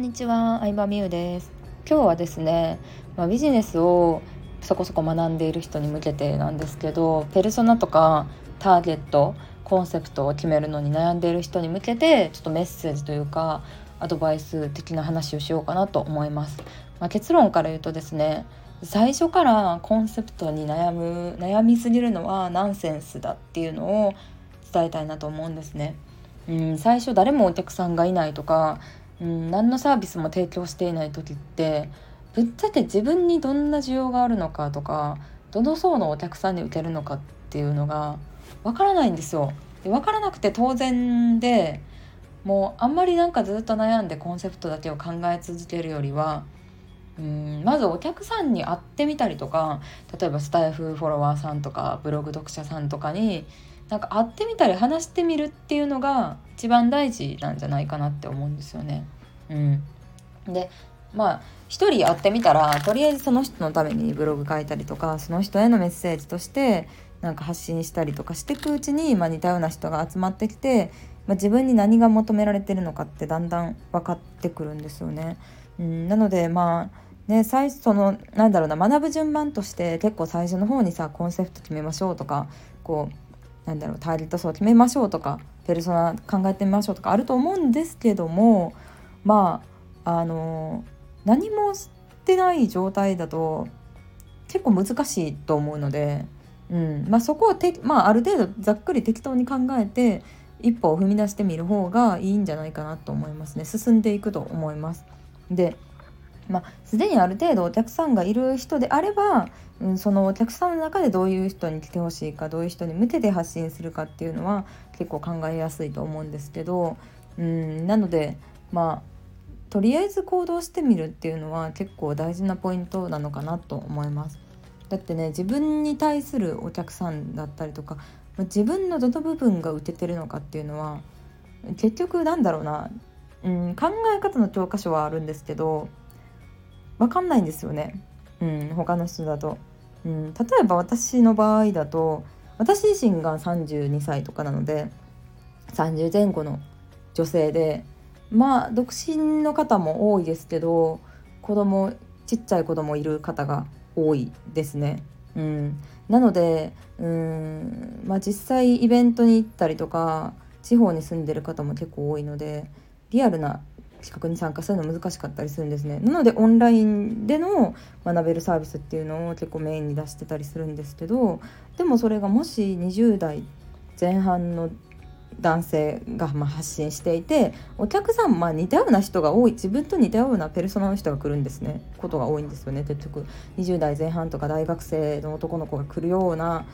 んにちは、相葉美優です。今日はですね、まあ、ビジネスをそこそこ学んでいる人に向けてなんですけどペルソナとかターゲットコンセプトを決めるのに悩んでいる人に向けてちょっとメッセージというかアドバイス的な話をしようかなと思います、まあ、結論から言うとですね最初からコンセプトに悩む悩みすぎるのはナンセンスだっていうのを伝えたいなと思うんですね。うん、最初誰もお客さんがいないとか、うん、何のサービスも提供していない時ってぶっちゃけ自分にどんな需要があるのかとかどの層のお客さんに受けるのかっていうのがわからないんですよ。で分からなくて当然でもうあんまりなんかずっと悩んでコンセプトだけを考え続けるよりはうんまずお客さんに会ってみたりとか例えばスタイフフォロワーさんとかブログ読者さんとかになんか会ってみたり話してみるっていうのが一番大事なんじゃないかなって思うんですよね。うん、でまあ一人会ってみたらとりあえずその人のためにブログ書いたりとかその人へのメッセージとしてなんか発信したりとかしていくうちに、まあ、似たような人が集まってきて、まあ、自分に何が求められてるのかってだんだん分かってくるんですよね。うん、なのでまあね、最初そのなんだろうな学ぶ順番として結構最初の方にさコンセプト決めましょうとかこうなんだろうターゲット層決めましょうとかペルソナ考えてみましょうとかあると思うんですけどもまああの何もしてない状態だと結構難しいと思うので、うんまあ、そこをて、まあ、ある程度ざっくり適当に考えて一歩を踏み出してみる方がいいんじゃないかなと思いますね進んでいくと思います。でまあ、すでにある程度お客さんがいる人であれば、うん、そのお客さんの中でどういう人に来てほしいかどういう人に向けて発信するかっていうのは結構考えやすいと思うんですけど、うん、なのでまあとりあえず行動してみるっていうのは結構大事なポイントなのかなと思います。だってね自分に対するお客さんだったりとか自分のどの部分が受けてるのかっていうのは結局なんだろうな、うん、考え方の教科書はあるんですけど分かんないんですよね、うん、他の人だと、うん、例えば私の場合だと私自身が32歳とかなので30前後の女性でまあ独身の方も多いですけど子供ちっちゃい子供いる方が多いですね。うん、なのでうん、まあ、実際イベントに行ったりとか地方に住んでる方も結構多いのでリアルな資格に参加するの難しかったりするんですね。なのでオンラインでの学べるサービスっていうのを結構メインに出してたりするんですけどでもそれがもし20代前半の男性がま発信していてお客さんま似たような人が多い自分と似たようなペルソナの人が来るんですね。ことが多いんですよね。結局20代前半とか大学生の男の子が来るような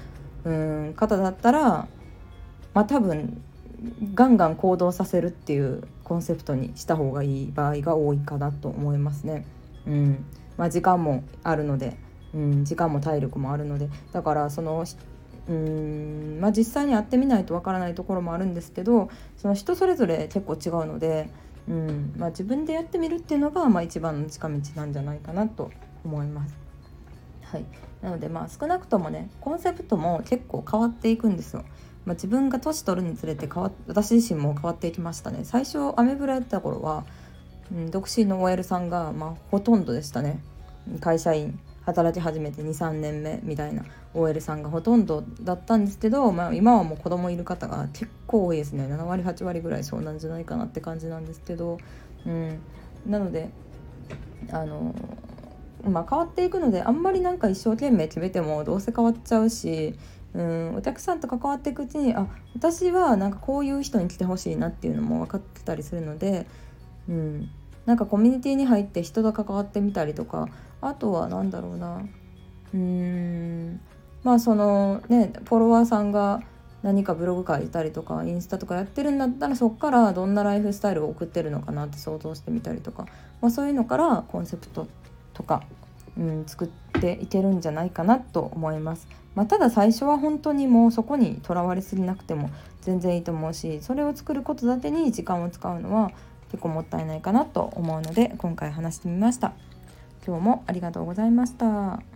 うん方だったらまあ多分ガンガン行動させるっていうコンセプトにした方がいい場合が多いかなと思いますね。うん。まあ、時間もあるので、うん、時間も体力もあるので。だからそのうん。まあ、実際にやってみないとわからないところもあるんですけどその人それぞれ結構違うので、うん。まあ、自分でやってみるっていうのが、まあ、一番の近道なんじゃないかなと思います。はい、なのでまあ少なくともねコンセプトも結構変わっていくんですよ。まあ、自分が年取るにつれて変わ私自身も変わっていきましたね。最初アメブラやった頃は、うん、独身の OL さんが、まあ、ほとんどでしたね。会社員働き始めて23年目みたいな OL さんがほとんどだったんですけど、まあ、今はもう子供いる方が結構多いですね。7割8割ぐらいそうなんじゃないかなって感じなんですけど、うん、なのであのまあ変わっていくのであんまりなんか一生懸命決めてもどうせ変わっちゃうしうんお客さんと関わっていくうちにあ私はなんかこういう人に来てほしいなっていうのも分かってたりするので、うん、なんかコミュニティに入って人と関わってみたりとかあとは何だろうなうんまあそのねフォロワーさんが何かブログ書いたりとかインスタとかやってるんだったらそこからどんなライフスタイルを送ってるのかなって想像してみたりとか、まあ、そういうのからコンセプトとか、うん、作っていけるんじゃないかなと思います。まあ、ただ最初は本当にもうそこにとらわれすぎなくても全然いいと思うしそれを作ることだけに時間を使うのは結構もったいないかなと思うので今回話してみました。今日もありがとうございました。